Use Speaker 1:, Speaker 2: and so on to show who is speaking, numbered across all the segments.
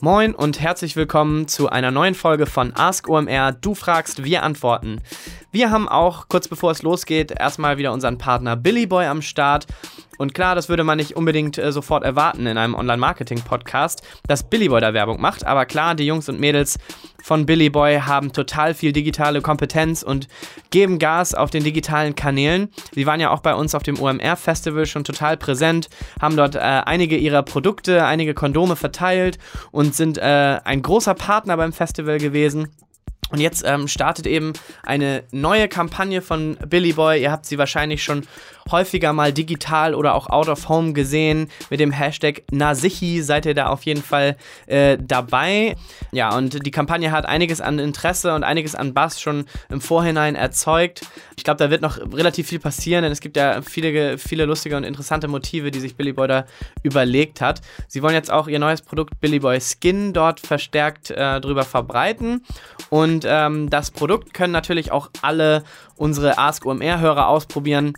Speaker 1: Moin und herzlich willkommen zu einer neuen Folge von Ask OMR. Du fragst, wir antworten. Wir haben auch kurz bevor es losgeht erstmal wieder unseren Partner Billy Boy am Start. Und klar, das würde man nicht unbedingt äh, sofort erwarten in einem Online-Marketing-Podcast, dass Billy Boy da Werbung macht. Aber klar, die Jungs und Mädels von Billy Boy haben total viel digitale Kompetenz und geben Gas auf den digitalen Kanälen. Sie waren ja auch bei uns auf dem OMR-Festival schon total präsent, haben dort äh, einige ihrer Produkte, einige Kondome verteilt und sind äh, ein großer Partner beim Festival gewesen. Und jetzt ähm, startet eben eine neue Kampagne von Billy Boy. Ihr habt sie wahrscheinlich schon häufiger mal digital oder auch out of home gesehen. Mit dem Hashtag Nasichi seid ihr da auf jeden Fall äh, dabei. Ja, und die Kampagne hat einiges an Interesse und einiges an Bass schon im Vorhinein erzeugt. Ich glaube, da wird noch relativ viel passieren, denn es gibt ja viele, viele lustige und interessante Motive, die sich Billy Boy da überlegt hat. Sie wollen jetzt auch ihr neues Produkt Billy Boy Skin dort verstärkt äh, drüber verbreiten. Und ähm, das Produkt können natürlich auch alle unsere Ask OMR-Hörer ausprobieren.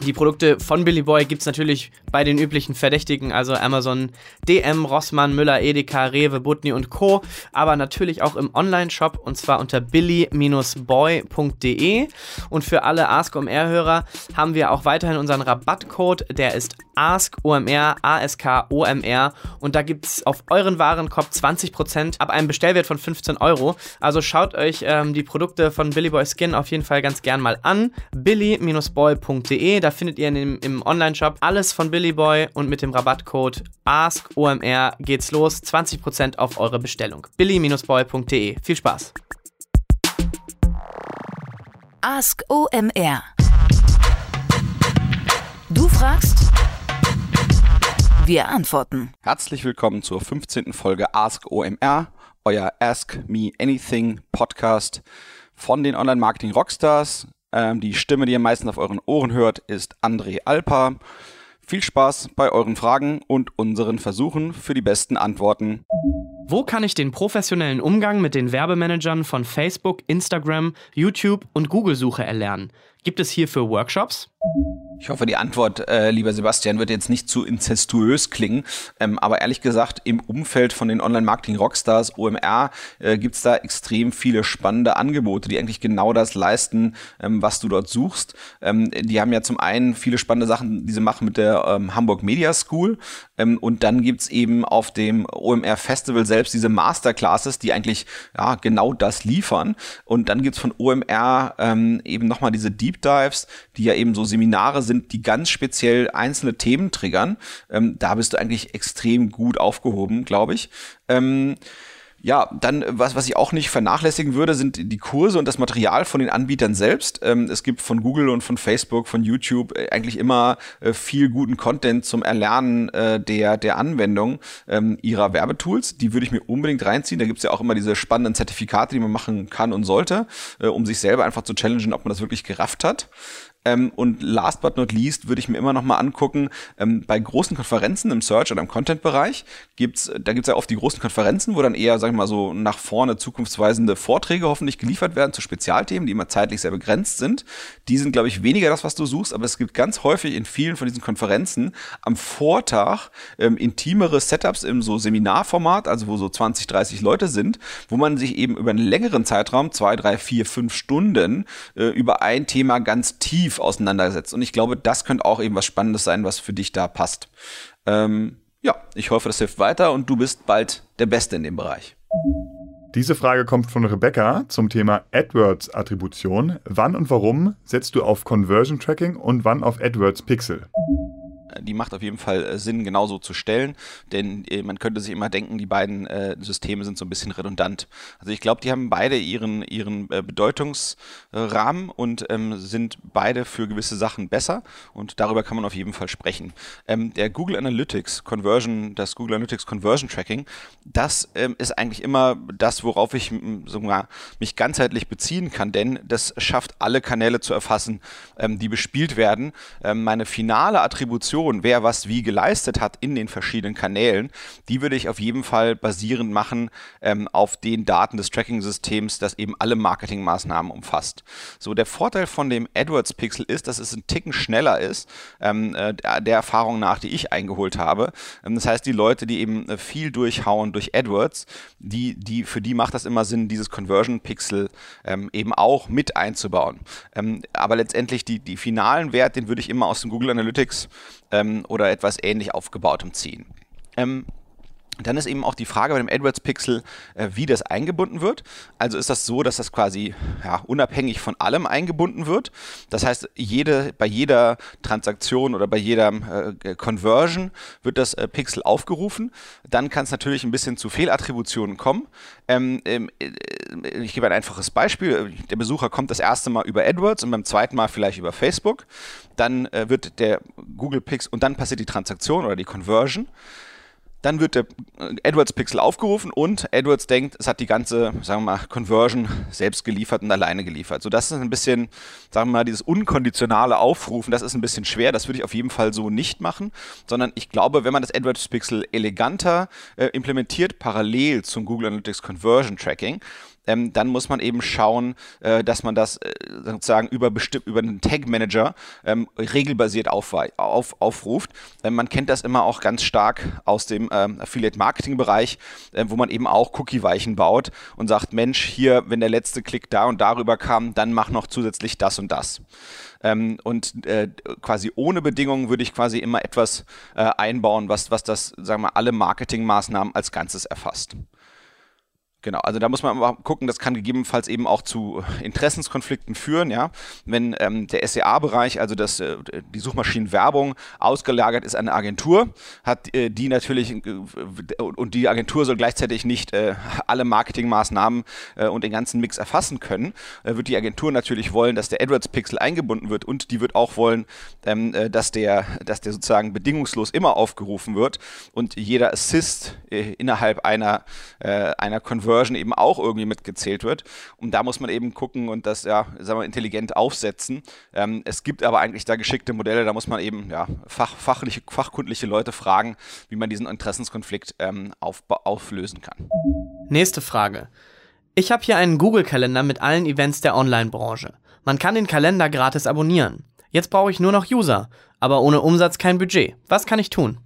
Speaker 1: Die Produkte von Billy Boy gibt es natürlich bei den üblichen Verdächtigen, also Amazon, DM, Rossmann, Müller, Edeka, Rewe, Butni und Co. Aber natürlich auch im Online-Shop und zwar unter billy-boy.de. Und für alle AskOMR-Hörer haben wir auch weiterhin unseren Rabattcode, der ist AskOMR, ASKOMR. Und da gibt es auf euren Warenkorb 20% ab einem Bestellwert von 15 Euro. Also schaut euch ähm, die Produkte von Billy Boy Skin auf jeden Fall ganz gern mal an. billy-boy.de da findet ihr dem, im Online-Shop alles von Billy Boy und mit dem Rabattcode AskOMR geht's los. 20% auf eure Bestellung. billy-boy.de. Viel Spaß.
Speaker 2: Ask OMR. Du fragst, wir antworten.
Speaker 3: Herzlich willkommen zur 15. Folge Ask OMR, euer Ask Me Anything Podcast von den Online-Marketing Rockstars. Ähm, die Stimme, die ihr meistens auf euren Ohren hört, ist André Alpa. Viel Spaß bei euren Fragen und unseren Versuchen für die besten Antworten.
Speaker 1: Wo kann ich den professionellen Umgang mit den Werbemanagern von Facebook, Instagram, YouTube und Google-Suche erlernen? Gibt es hierfür Workshops?
Speaker 3: Ich hoffe, die Antwort, äh, lieber Sebastian, wird jetzt nicht zu inzestuös klingen. Ähm, aber ehrlich gesagt, im Umfeld von den Online-Marketing-Rockstars, OMR, äh, gibt es da extrem viele spannende Angebote, die eigentlich genau das leisten, ähm, was du dort suchst. Ähm, die haben ja zum einen viele spannende Sachen, die sie machen mit der ähm, Hamburg Media School. Ähm, und dann gibt's eben auf dem OMR-Festival selbst diese Masterclasses, die eigentlich ja, genau das liefern. Und dann gibt's von OMR ähm, eben nochmal diese Deep Dives, die ja eben so Seminare sind, sind, die ganz speziell einzelne Themen triggern. Ähm, da bist du eigentlich extrem gut aufgehoben, glaube ich. Ähm, ja, dann, was, was ich auch nicht vernachlässigen würde, sind die Kurse und das Material von den Anbietern selbst. Ähm, es gibt von Google und von Facebook, von YouTube äh, eigentlich immer äh, viel guten Content zum Erlernen äh, der, der Anwendung ähm, ihrer Werbetools. Die würde ich mir unbedingt reinziehen. Da gibt's ja auch immer diese spannenden Zertifikate, die man machen kann und sollte, äh, um sich selber einfach zu challengen, ob man das wirklich gerafft hat. Ähm, und last but not least würde ich mir immer noch mal angucken, ähm, bei großen Konferenzen im Search- oder im Content-Bereich gibt's, da gibt's ja oft die großen Konferenzen, wo dann eher, sagen wir mal so, nach vorne zukunftsweisende Vorträge hoffentlich geliefert werden zu Spezialthemen, die immer zeitlich sehr begrenzt sind. Die sind, glaube ich, weniger das, was du suchst, aber es gibt ganz häufig in vielen von diesen Konferenzen am Vortag ähm, intimere Setups im so Seminarformat, also wo so 20, 30 Leute sind, wo man sich eben über einen längeren Zeitraum, zwei, drei, vier, fünf Stunden, äh, über ein Thema ganz tief tief auseinandergesetzt. Und ich glaube, das könnte auch eben was Spannendes sein, was für dich da passt. Ähm, ja, ich hoffe, das hilft weiter und du bist bald der Beste in dem Bereich.
Speaker 4: Diese Frage kommt von Rebecca zum Thema AdWords-Attribution. Wann und warum setzt du auf Conversion Tracking und wann auf AdWords Pixel?
Speaker 3: Die macht auf jeden Fall äh, Sinn, genauso zu stellen, denn äh, man könnte sich immer denken, die beiden äh, Systeme sind so ein bisschen redundant. Also ich glaube, die haben beide ihren, ihren Bedeutungsrahmen und ähm, sind beide für gewisse Sachen besser und darüber kann man auf jeden Fall sprechen. Ähm, der Google Analytics Conversion, das Google Analytics Conversion Tracking, das ähm, ist eigentlich immer das, worauf ich sogar mich ganzheitlich beziehen kann, denn das schafft alle Kanäle zu erfassen, ähm, die bespielt werden. Ähm, meine finale Attribution Attribution, wer was wie geleistet hat in den verschiedenen Kanälen, die würde ich auf jeden Fall basierend machen ähm, auf den Daten des Tracking-Systems, das eben alle Marketingmaßnahmen umfasst. So, der Vorteil von dem AdWords-Pixel ist, dass es ein Ticken schneller ist, ähm, äh, der Erfahrung nach, die ich eingeholt habe. Ähm, das heißt, die Leute, die eben äh, viel durchhauen durch AdWords, die, die, für die macht das immer Sinn, dieses Conversion-Pixel ähm, eben auch mit einzubauen. Ähm, aber letztendlich die, die finalen Wert, den würde ich immer aus dem Google Analytics ähm, oder etwas ähnlich aufgebautem ziehen. Ähm, dann ist eben auch die Frage bei dem AdWords Pixel, äh, wie das eingebunden wird. Also ist das so, dass das quasi ja, unabhängig von allem eingebunden wird. Das heißt, jede, bei jeder Transaktion oder bei jeder äh, Conversion wird das äh, Pixel aufgerufen. Dann kann es natürlich ein bisschen zu Fehlattributionen kommen. Ähm, ähm, äh, ich gebe ein einfaches Beispiel. Der Besucher kommt das erste Mal über AdWords und beim zweiten Mal vielleicht über Facebook. Dann äh, wird der Google Pixel und dann passiert die Transaktion oder die Conversion. Dann wird der äh, AdWords Pixel aufgerufen und AdWords denkt, es hat die ganze, sagen wir mal, Conversion selbst geliefert und alleine geliefert. So, das ist ein bisschen, sagen wir mal, dieses unkonditionale Aufrufen, das ist ein bisschen schwer. Das würde ich auf jeden Fall so nicht machen, sondern ich glaube, wenn man das AdWords Pixel eleganter äh, implementiert, parallel zum Google Analytics Conversion Tracking, ähm, dann muss man eben schauen, äh, dass man das äh, sozusagen über über einen Tag Manager ähm, regelbasiert auf, auf, aufruft. Ähm, man kennt das immer auch ganz stark aus dem ähm, Affiliate Marketing Bereich, äh, wo man eben auch Cookie Weichen baut und sagt, Mensch, hier, wenn der letzte Klick da und darüber kam, dann mach noch zusätzlich das und das. Ähm, und äh, quasi ohne Bedingungen würde ich quasi immer etwas äh, einbauen, was, was das, sagen wir, alle Marketingmaßnahmen als Ganzes erfasst. Genau, also da muss man mal gucken, das kann gegebenenfalls eben auch zu Interessenskonflikten führen, ja. Wenn ähm, der SEA-Bereich, also das, äh, die Suchmaschinenwerbung, ausgelagert ist an eine Agentur, hat äh, die natürlich äh, und die Agentur soll gleichzeitig nicht äh, alle Marketingmaßnahmen äh, und den ganzen Mix erfassen können, äh, wird die Agentur natürlich wollen, dass der AdWords-Pixel eingebunden wird und die wird auch wollen, ähm, dass, der, dass der sozusagen bedingungslos immer aufgerufen wird und jeder Assist innerhalb einer, einer Conversion Conversion eben auch irgendwie mitgezählt wird. Und da muss man eben gucken und das ja, sagen wir, intelligent aufsetzen. Ähm, es gibt aber eigentlich da geschickte Modelle, da muss man eben ja, fach, fachliche, fachkundliche Leute fragen, wie man diesen Interessenskonflikt ähm, auf, auflösen kann.
Speaker 1: Nächste Frage. Ich habe hier einen Google-Kalender mit allen Events der Online-Branche. Man kann den Kalender gratis abonnieren. Jetzt brauche ich nur noch User, aber ohne Umsatz kein Budget. Was kann ich tun?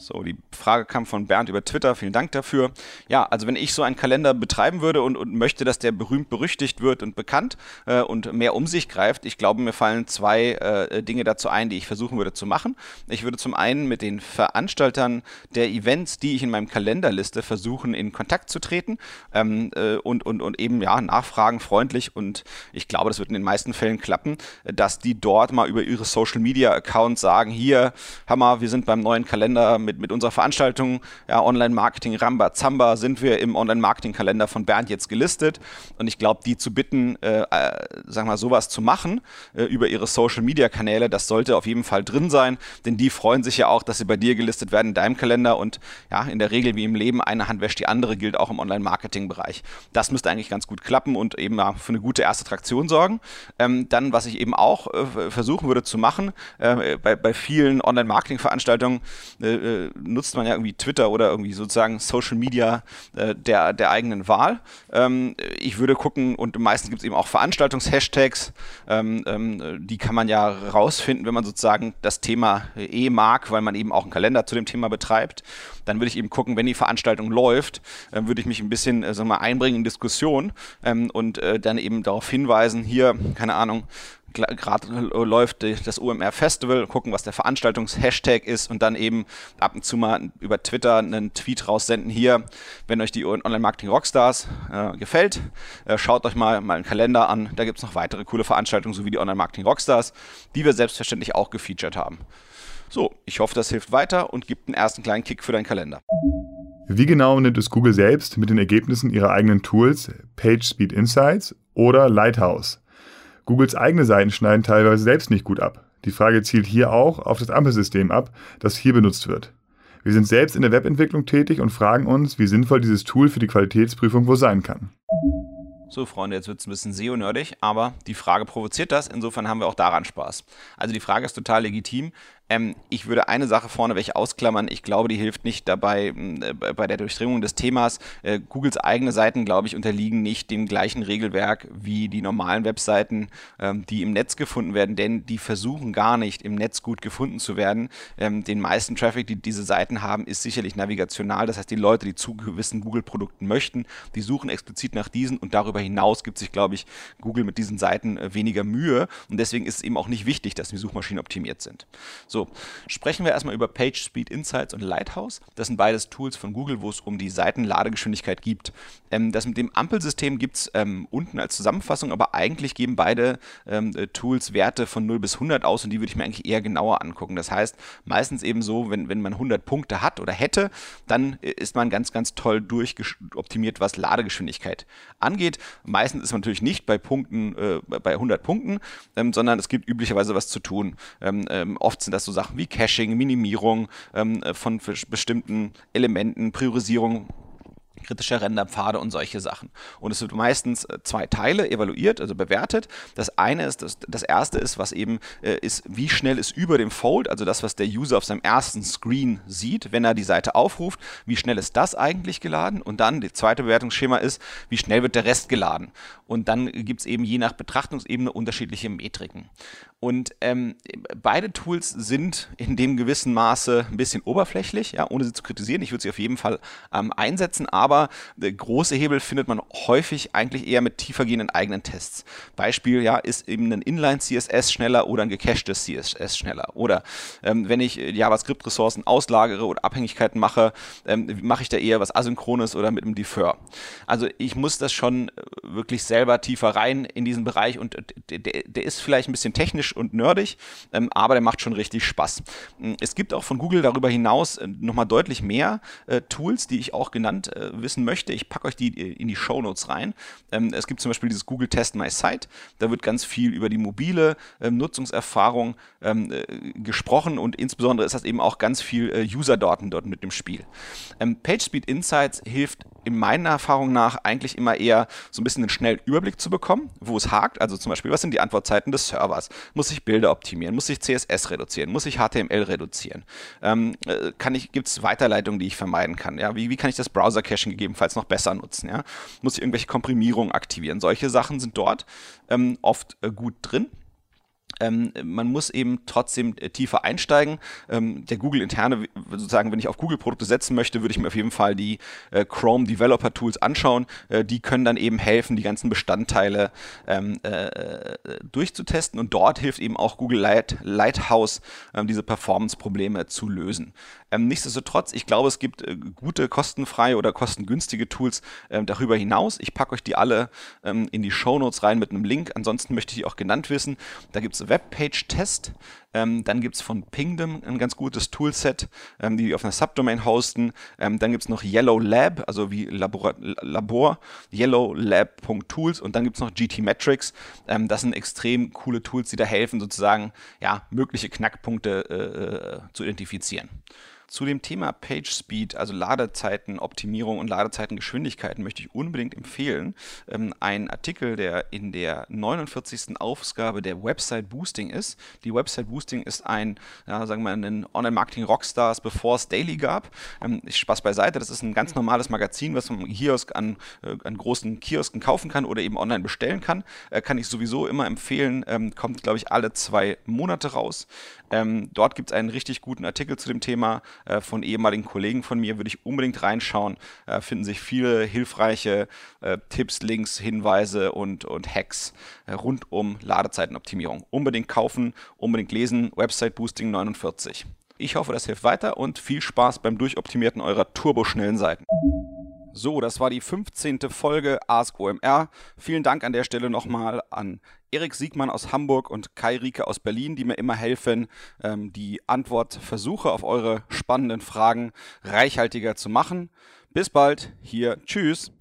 Speaker 3: So, die Frage kam von Bernd über Twitter. Vielen Dank dafür. Ja, also wenn ich so einen Kalender betreiben würde und, und möchte, dass der berühmt berüchtigt wird und bekannt äh, und mehr um sich greift, ich glaube, mir fallen zwei äh, Dinge dazu ein, die ich versuchen würde zu machen. Ich würde zum einen mit den Veranstaltern der Events, die ich in meinem Kalender liste, versuchen, in Kontakt zu treten ähm, äh, und, und, und eben ja nachfragen, freundlich und ich glaube, das wird in den meisten Fällen klappen, dass die dort mal über ihre Social Media Accounts sagen, hier, Hammer, wir sind beim neuen Kalender mit, mit unserer Veranstaltung ja, Online-Marketing Ramba Zamba sind wir im Online-Marketing-Kalender von Bernd jetzt gelistet. Und ich glaube, die zu bitten, äh, äh, wir sowas zu machen äh, über ihre Social-Media-Kanäle, das sollte auf jeden Fall drin sein, denn die freuen sich ja auch, dass sie bei dir gelistet werden in deinem Kalender. Und ja, in der Regel wie im Leben, eine Hand wäscht die andere, gilt auch im Online-Marketing-Bereich. Das müsste eigentlich ganz gut klappen und eben ja, für eine gute erste Traktion sorgen. Ähm, dann, was ich eben auch äh, versuchen würde zu machen, äh, bei, bei vielen Online-Marketing-Veranstaltungen, äh, nutzt man ja irgendwie Twitter oder irgendwie sozusagen Social Media äh, der, der eigenen Wahl. Ähm, ich würde gucken, und meistens gibt es eben auch Veranstaltungs-Hashtags, ähm, ähm, die kann man ja rausfinden, wenn man sozusagen das Thema eh mag, weil man eben auch einen Kalender zu dem Thema betreibt. Dann würde ich eben gucken, wenn die Veranstaltung läuft, äh, würde ich mich ein bisschen äh, sagen mal, einbringen in Diskussion ähm, und äh, dann eben darauf hinweisen, hier, keine Ahnung, gerade läuft das OMR Festival, gucken, was der Veranstaltungshashtag ist und dann eben ab und zu mal über Twitter einen Tweet raussenden. Hier, wenn euch die Online-Marketing Rockstars äh, gefällt, äh, schaut euch mal, einen Kalender an. Da gibt es noch weitere coole Veranstaltungen, sowie die Online-Marketing Rockstars, die wir selbstverständlich auch gefeatured haben. So, ich hoffe, das hilft weiter und gibt einen ersten kleinen Kick für deinen Kalender.
Speaker 4: Wie genau nimmt es Google selbst mit den Ergebnissen ihrer eigenen Tools PageSpeed Insights oder Lighthouse? Googles eigene Seiten schneiden teilweise selbst nicht gut ab. Die Frage zielt hier auch auf das Ampelsystem ab, das hier benutzt wird. Wir sind selbst in der Webentwicklung tätig und fragen uns, wie sinnvoll dieses Tool für die Qualitätsprüfung wohl sein kann.
Speaker 3: So, Freunde, jetzt wird es ein bisschen SEO-nerdig, aber die Frage provoziert das. Insofern haben wir auch daran Spaß. Also die Frage ist total legitim. Ähm, ich würde eine Sache vorneweg ausklammern. Ich glaube, die hilft nicht dabei äh, bei der Durchdringung des Themas. Äh, Googles eigene Seiten, glaube ich, unterliegen nicht dem gleichen Regelwerk wie die normalen Webseiten, ähm, die im Netz gefunden werden, denn die versuchen gar nicht im Netz gut gefunden zu werden. Ähm, den meisten Traffic, die diese Seiten haben, ist sicherlich navigational. Das heißt, die Leute, die zu gewissen Google-Produkten möchten, die suchen explizit nach diesen und darüber hinaus gibt sich, glaube ich, Google mit diesen Seiten äh, weniger Mühe und deswegen ist es eben auch nicht wichtig, dass die Suchmaschinen optimiert sind. So, sprechen wir erstmal über PageSpeed Insights und Lighthouse. Das sind beides Tools von Google, wo es um die Seitenladegeschwindigkeit geht. Ähm, das mit dem Ampelsystem gibt es ähm, unten als Zusammenfassung, aber eigentlich geben beide ähm, äh, Tools Werte von 0 bis 100 aus und die würde ich mir eigentlich eher genauer angucken. Das heißt, meistens eben so, wenn, wenn man 100 Punkte hat oder hätte, dann äh, ist man ganz, ganz toll durchoptimiert, was Ladegeschwindigkeit angeht. Meistens ist man natürlich nicht bei Punkten, äh, bei 100 Punkten, ähm, sondern es gibt üblicherweise was zu tun. Ähm, ähm, oft sind das so Sachen wie Caching, Minimierung ähm, äh, von bestimmten Elementen, Priorisierung kritischer Renderpfade und solche Sachen. Und es wird meistens äh, zwei Teile evaluiert, also bewertet. Das eine ist, das, das erste ist, was eben äh, ist, wie schnell ist über dem Fold, also das, was der User auf seinem ersten Screen sieht, wenn er die Seite aufruft, wie schnell ist das eigentlich geladen? Und dann, das zweite Bewertungsschema ist, wie schnell wird der Rest geladen? Und dann gibt es eben je nach Betrachtungsebene unterschiedliche Metriken. Und ähm, beide Tools sind in dem gewissen Maße ein bisschen oberflächlich, ja, ohne sie zu kritisieren. Ich würde sie auf jeden Fall ähm, einsetzen, aber äh, große Hebel findet man häufig eigentlich eher mit tiefergehenden eigenen Tests. Beispiel, ja, ist eben ein Inline-CSS schneller oder ein gecachtes CSS schneller. Oder ähm, wenn ich äh, JavaScript-Ressourcen auslagere oder Abhängigkeiten mache, ähm, mache ich da eher was Asynchrones oder mit einem Defer. Also ich muss das schon äh, wirklich selber tiefer rein in diesen Bereich und der, der ist vielleicht ein bisschen technisch technisch und nerdig, ähm, aber der macht schon richtig Spaß. Mm, es gibt auch von Google darüber hinaus äh, nochmal deutlich mehr äh, Tools, die ich auch genannt äh, wissen möchte. Ich packe euch die äh, in die Show Notes rein. Ähm, es gibt zum Beispiel dieses Google Test My Site. Da wird ganz viel über die mobile ähm, Nutzungserfahrung ähm, äh, gesprochen und insbesondere ist das eben auch ganz viel äh, User-Daten dort mit dem Spiel. Ähm, PageSpeed Insights hilft in meiner Erfahrung nach eigentlich immer eher so ein bisschen einen schnellen Überblick zu bekommen, wo es hakt. Also zum Beispiel, was sind die Antwortzeiten des Servers? Muss ich Bilder optimieren? Muss ich CSS reduzieren? Muss ich HTML reduzieren? Ähm, äh, Gibt es Weiterleitungen, die ich vermeiden kann? Ja? Wie, wie kann ich das Browser-Caching gegebenenfalls noch besser nutzen? Ja? Muss ich irgendwelche Komprimierungen aktivieren? Solche Sachen sind dort ähm, oft äh, gut drin. Ähm, man muss eben trotzdem äh, tiefer einsteigen. Ähm, der Google-interne, sozusagen, wenn ich auf Google-Produkte setzen möchte, würde ich mir auf jeden Fall die äh, Chrome Developer Tools anschauen. Äh, die können dann eben helfen, die ganzen Bestandteile ähm, äh, durchzutesten. Und dort hilft eben auch Google Light, Lighthouse, ähm, diese Performance-Probleme zu lösen. Ähm, nichtsdestotrotz, ich glaube, es gibt äh, gute, kostenfreie oder kostengünstige Tools ähm, darüber hinaus. Ich packe euch die alle in die Show Notes rein mit einem Link. Ansonsten möchte ich die auch genannt wissen. Da gibt es Webpage-Test. Ähm, dann gibt es von Pingdom ein ganz gutes Toolset, ähm, die auf einer Subdomain hosten. Ähm, dann gibt es noch Yellow Lab, also wie Labor, Labor yellowlab.tools und dann gibt es noch GT Metrics. Ähm, das sind extrem coole Tools, die da helfen, sozusagen ja, mögliche Knackpunkte äh, äh zu identifizieren. Zu dem Thema Page Speed, also Ladezeitenoptimierung und Ladezeitengeschwindigkeiten, möchte ich unbedingt empfehlen. Ähm, ein Artikel, der in der 49. Ausgabe der Website Boosting ist. Die Website Boosting ist ein, ja, sagen wir mal, ein Online-Marketing-Rockstars, bevor es Daily gab. Ähm, Spaß beiseite, das ist ein ganz normales Magazin, was man Kiosk an, äh, an großen Kiosken kaufen kann oder eben online bestellen kann. Äh, kann ich sowieso immer empfehlen. Ähm, kommt, glaube ich, alle zwei Monate raus. Ähm, dort gibt es einen richtig guten Artikel zu dem Thema äh, von ehemaligen Kollegen von mir. Würde ich unbedingt reinschauen. Äh, finden sich viele hilfreiche äh, Tipps, Links, Hinweise und, und Hacks äh, rund um Ladezeitenoptimierung. Unbedingt kaufen, unbedingt lesen. Website Boosting 49. Ich hoffe, das hilft weiter und viel Spaß beim Durchoptimieren eurer turboschnellen Seiten. So, das war die 15. Folge Ask OMR. Vielen Dank an der Stelle nochmal an Erik Siegmann aus Hamburg und Kai Rieke aus Berlin, die mir immer helfen, ähm, die Antwortversuche auf eure spannenden Fragen reichhaltiger zu machen. Bis bald, hier, tschüss.